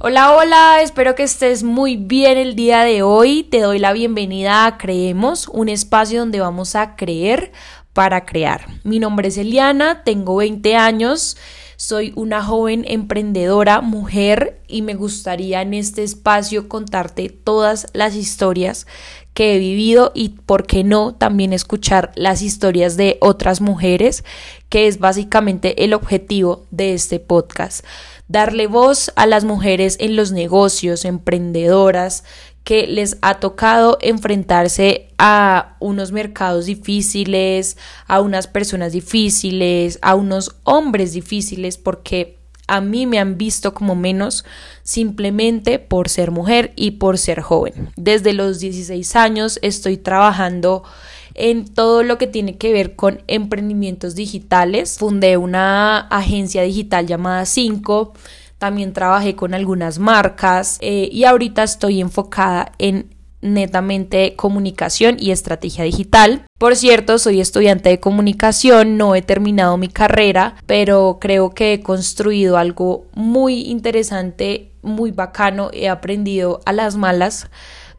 Hola, hola, espero que estés muy bien el día de hoy. Te doy la bienvenida a Creemos, un espacio donde vamos a creer para crear. Mi nombre es Eliana, tengo 20 años, soy una joven emprendedora, mujer y me gustaría en este espacio contarte todas las historias que he vivido y, por qué no, también escuchar las historias de otras mujeres, que es básicamente el objetivo de este podcast. Darle voz a las mujeres en los negocios, emprendedoras, que les ha tocado enfrentarse a unos mercados difíciles, a unas personas difíciles, a unos hombres difíciles, porque a mí me han visto como menos simplemente por ser mujer y por ser joven. Desde los 16 años estoy trabajando en todo lo que tiene que ver con emprendimientos digitales. Fundé una agencia digital llamada 5. También trabajé con algunas marcas eh, y ahorita estoy enfocada en netamente comunicación y estrategia digital. Por cierto, soy estudiante de comunicación, no he terminado mi carrera, pero creo que he construido algo muy interesante, muy bacano, he aprendido a las malas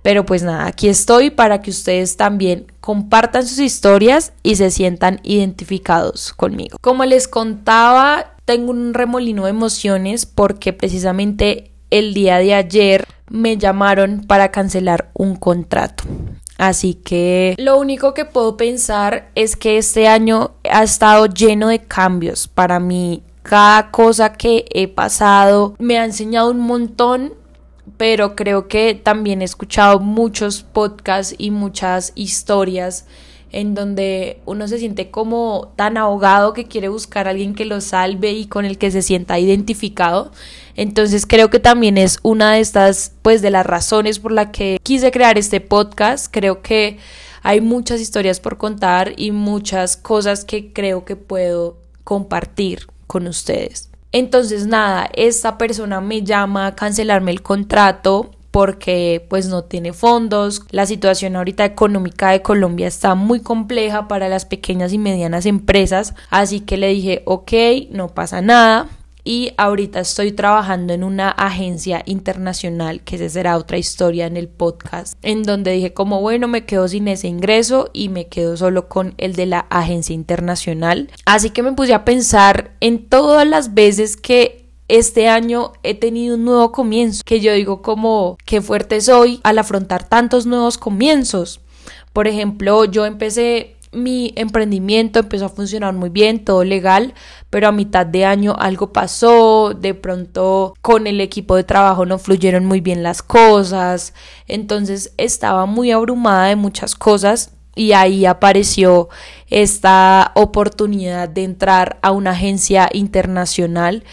pero pues nada, aquí estoy para que ustedes también compartan sus historias y se sientan identificados conmigo. Como les contaba, tengo un remolino de emociones porque precisamente el día de ayer me llamaron para cancelar un contrato. Así que lo único que puedo pensar es que este año ha estado lleno de cambios para mí. Cada cosa que he pasado me ha enseñado un montón pero creo que también he escuchado muchos podcasts y muchas historias en donde uno se siente como tan ahogado que quiere buscar a alguien que lo salve y con el que se sienta identificado. Entonces creo que también es una de estas, pues de las razones por la que quise crear este podcast. Creo que hay muchas historias por contar y muchas cosas que creo que puedo compartir con ustedes. Entonces nada, esta persona me llama a cancelarme el contrato porque pues no tiene fondos. La situación ahorita económica de Colombia está muy compleja para las pequeñas y medianas empresas, así que le dije, ok, no pasa nada, y ahorita estoy trabajando en una agencia internacional, que esa será otra historia en el podcast, en donde dije como bueno, me quedo sin ese ingreso y me quedo solo con el de la agencia internacional. Así que me puse a pensar en todas las veces que este año he tenido un nuevo comienzo, que yo digo como qué fuerte soy al afrontar tantos nuevos comienzos. Por ejemplo, yo empecé mi emprendimiento empezó a funcionar muy bien, todo legal, pero a mitad de año algo pasó, de pronto con el equipo de trabajo no fluyeron muy bien las cosas, entonces estaba muy abrumada de muchas cosas y ahí apareció esta oportunidad de entrar a una agencia internacional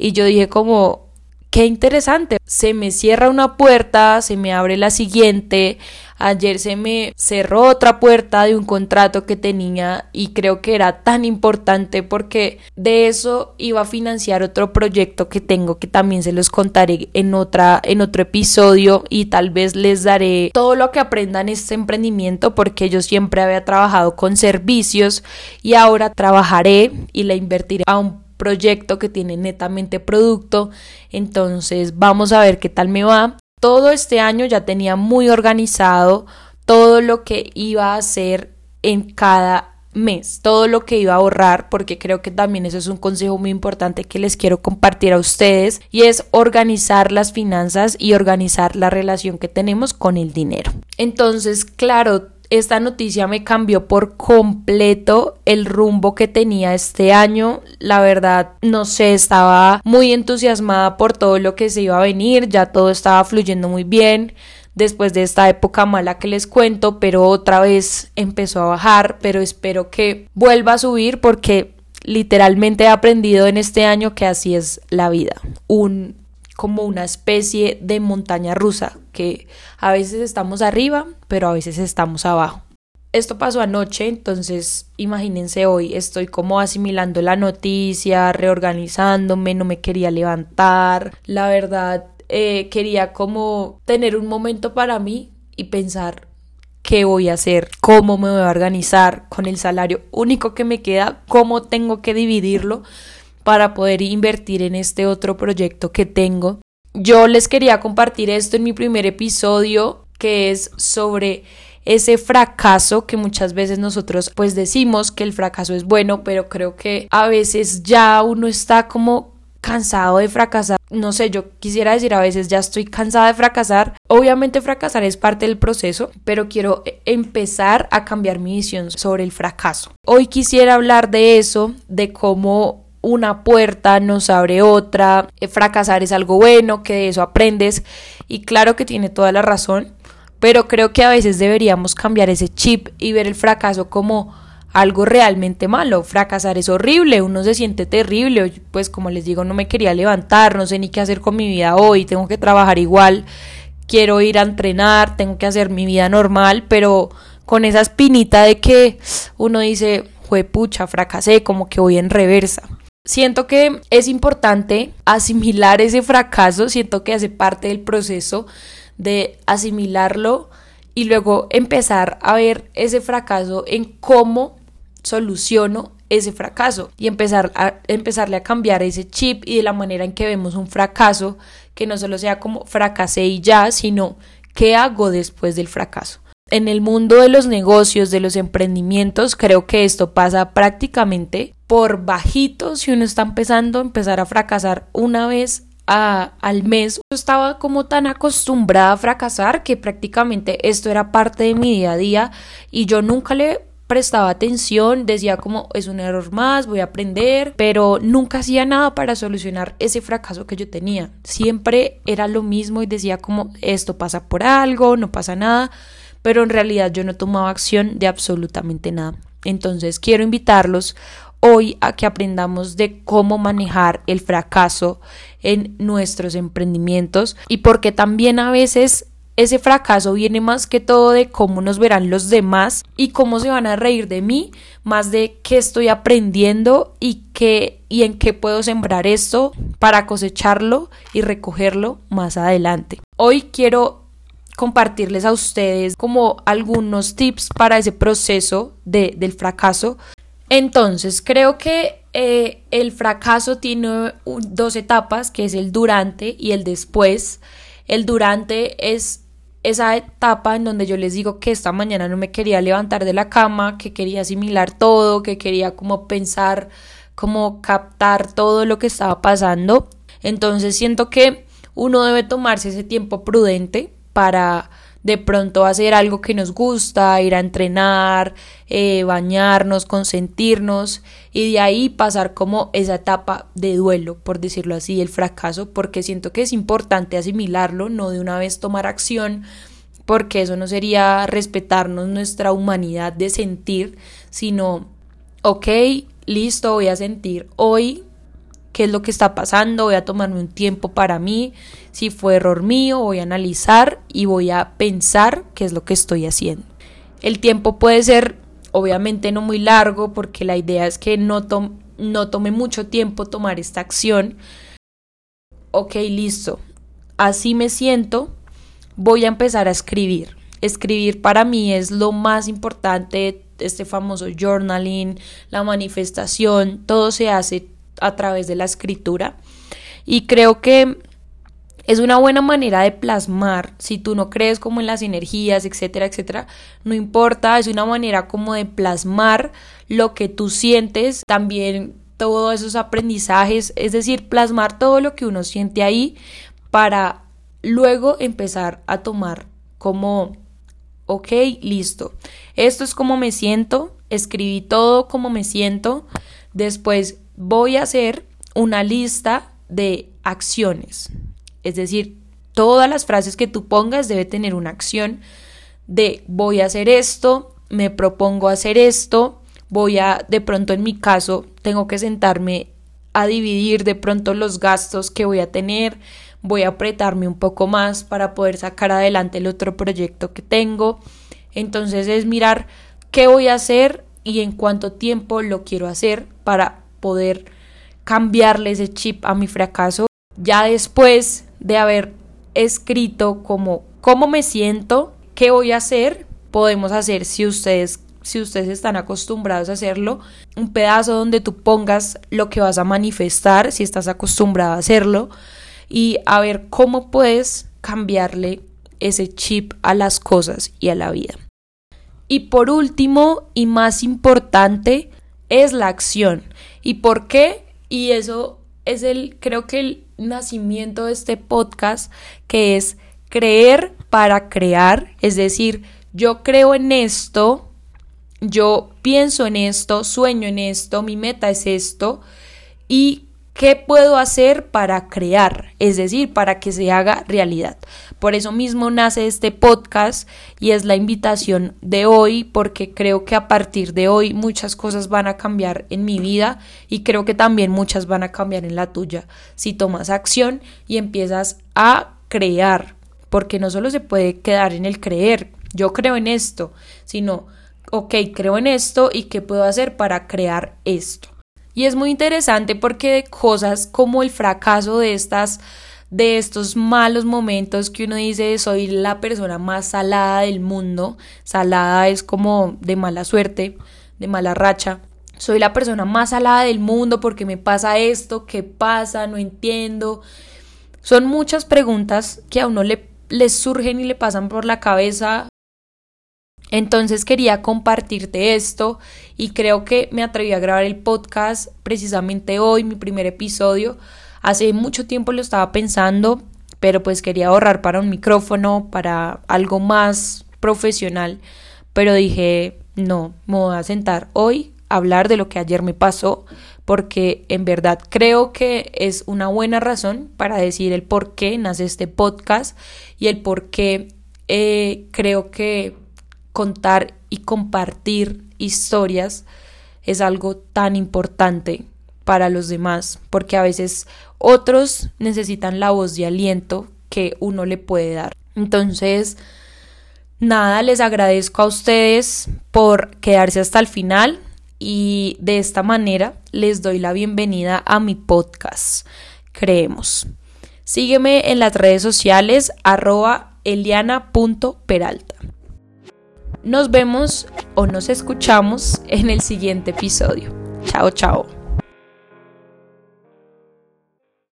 y yo dije como qué interesante, se me cierra una puerta, se me abre la siguiente, Ayer se me cerró otra puerta de un contrato que tenía y creo que era tan importante porque de eso iba a financiar otro proyecto que tengo que también se los contaré en otra en otro episodio y tal vez les daré todo lo que aprenda en este emprendimiento porque yo siempre había trabajado con servicios y ahora trabajaré y le invertiré a un proyecto que tiene netamente producto. Entonces vamos a ver qué tal me va todo este año ya tenía muy organizado todo lo que iba a hacer en cada mes, todo lo que iba a ahorrar, porque creo que también eso es un consejo muy importante que les quiero compartir a ustedes y es organizar las finanzas y organizar la relación que tenemos con el dinero. Entonces, claro, esta noticia me cambió por completo el rumbo que tenía este año. La verdad, no sé, estaba muy entusiasmada por todo lo que se iba a venir, ya todo estaba fluyendo muy bien después de esta época mala que les cuento, pero otra vez empezó a bajar, pero espero que vuelva a subir porque literalmente he aprendido en este año que así es la vida. Un como una especie de montaña rusa, que a veces estamos arriba, pero a veces estamos abajo. Esto pasó anoche, entonces imagínense hoy, estoy como asimilando la noticia, reorganizándome, no me quería levantar, la verdad eh, quería como tener un momento para mí y pensar qué voy a hacer, cómo me voy a organizar con el salario único que me queda, cómo tengo que dividirlo para poder invertir en este otro proyecto que tengo. yo les quería compartir esto en mi primer episodio que es sobre ese fracaso que muchas veces nosotros pues decimos que el fracaso es bueno, pero creo que a veces ya uno está como cansado de fracasar. No sé, yo quisiera decir a veces ya estoy cansada de fracasar. Obviamente fracasar es parte del proceso, pero quiero e-, empezar a cambiar mi visión sobre el fracaso. Hoy quisiera hablar de eso, de cómo una puerta nos abre otra, eh, fracasar es algo bueno, que de eso aprendes y claro que tiene toda la razón, pero creo que a veces deberíamos cambiar ese chip y ver el fracaso como algo realmente malo. Fracasar es horrible, uno se siente terrible, pues como les digo, no me quería levantar, no sé ni qué hacer con mi vida hoy, tengo que trabajar igual, quiero ir a entrenar, tengo que hacer mi vida normal, pero con esa espinita de que uno dice, fue pucha, fracasé, como que voy en reversa. Siento que es importante asimilar ese fracaso, siento que hace parte del proceso de asimilarlo y luego empezar a ver ese fracaso en cómo soluciono ese fracaso y empezar a empezarle a cambiar ese chip y de la manera en que vemos un fracaso que no solo sea como fracasé y ya, sino qué hago después del fracaso. En el mundo de los negocios, de los emprendimientos, creo que esto pasa prácticamente por bajito si uno está empezando a empezar a fracasar una vez al mes estaba como tan acostumbrada a fracasar que prácticamente esto era parte de mi día a día y yo nunca le prestaba atención, decía como es un error más, voy a aprender, pero nunca hacía nada para solucionar ese fracaso que yo tenía. Siempre era lo mismo y decía como esto pasa por algo, no pasa nada, pero en realidad yo no tomaba acción de absolutamente nada. Entonces quiero invitarlos hoy a que aprendamos de cómo manejar el fracaso en nuestros emprendimientos y porque también a veces ese fracaso viene más que todo de cómo nos verán los demás y cómo se van a reír de mí, más de qué estoy aprendiendo y qué y en qué puedo sembrar esto para cosecharlo y recogerlo más adelante. Hoy quiero compartirles a ustedes como algunos tips para ese proceso de, del fracaso entonces, creo que eh, el fracaso tiene dos etapas, que es el durante y el después. El durante es esa etapa en donde yo les digo que esta mañana no me quería levantar de la cama, que quería asimilar todo, que quería como pensar, como captar todo lo que estaba pasando. Entonces siento que uno debe tomarse ese tiempo prudente para de pronto hacer algo que nos gusta, ir a entrenar, eh, bañarnos, consentirnos y de ahí pasar como esa etapa de duelo, por decirlo así, el fracaso, porque siento que es importante asimilarlo, no de una vez tomar acción, porque eso no sería respetarnos nuestra humanidad de sentir, sino, ok, listo, voy a sentir hoy qué es lo que está pasando, voy a tomarme un tiempo para mí, si fue error mío, voy a analizar y voy a pensar qué es lo que estoy haciendo. El tiempo puede ser obviamente no muy largo porque la idea es que no, no tome mucho tiempo tomar esta acción. Ok, listo. Así me siento. Voy a empezar a escribir. Escribir para mí es lo más importante, este famoso journaling, la manifestación, todo se hace a través de la escritura. Y creo que es una buena manera de plasmar, si tú no crees como en las energías, etcétera, etcétera, no importa, es una manera como de plasmar lo que tú sientes, también todos esos aprendizajes, es decir, plasmar todo lo que uno siente ahí para luego empezar a tomar como, ok, listo, esto es como me siento, escribí todo como me siento, después voy a hacer una lista de acciones. Es decir, todas las frases que tú pongas debe tener una acción de voy a hacer esto, me propongo hacer esto, voy a, de pronto en mi caso, tengo que sentarme a dividir de pronto los gastos que voy a tener, voy a apretarme un poco más para poder sacar adelante el otro proyecto que tengo. Entonces es mirar qué voy a hacer y en cuánto tiempo lo quiero hacer para poder cambiarle ese chip a mi fracaso. Ya después de haber escrito como cómo me siento, qué voy a hacer, podemos hacer si ustedes si ustedes están acostumbrados a hacerlo, un pedazo donde tú pongas lo que vas a manifestar, si estás acostumbrado a hacerlo, y a ver cómo puedes cambiarle ese chip a las cosas y a la vida. Y por último y más importante es la acción. ¿Y por qué? Y eso es el, creo que el nacimiento de este podcast, que es creer para crear, es decir, yo creo en esto, yo pienso en esto, sueño en esto, mi meta es esto, y ¿Qué puedo hacer para crear? Es decir, para que se haga realidad. Por eso mismo nace este podcast y es la invitación de hoy porque creo que a partir de hoy muchas cosas van a cambiar en mi vida y creo que también muchas van a cambiar en la tuya si tomas acción y empiezas a crear. Porque no solo se puede quedar en el creer, yo creo en esto, sino, ok, creo en esto y qué puedo hacer para crear esto. Y es muy interesante porque cosas como el fracaso de estas de estos malos momentos que uno dice soy la persona más salada del mundo, salada es como de mala suerte, de mala racha. Soy la persona más salada del mundo porque me pasa esto, qué pasa, no entiendo. Son muchas preguntas que a uno le, le surgen y le pasan por la cabeza entonces quería compartirte esto y creo que me atreví a grabar el podcast precisamente hoy, mi primer episodio. Hace mucho tiempo lo estaba pensando, pero pues quería ahorrar para un micrófono, para algo más profesional. Pero dije, no, me voy a sentar hoy a hablar de lo que ayer me pasó, porque en verdad creo que es una buena razón para decir el por qué nace este podcast y el por qué eh, creo que contar y compartir historias es algo tan importante para los demás, porque a veces otros necesitan la voz de aliento que uno le puede dar. Entonces, nada, les agradezco a ustedes por quedarse hasta el final y de esta manera les doy la bienvenida a mi podcast. Creemos. Sígueme en las redes sociales arroba eliana.peralta. Nos vemos o nos escuchamos en el siguiente episodio. Chao, chao.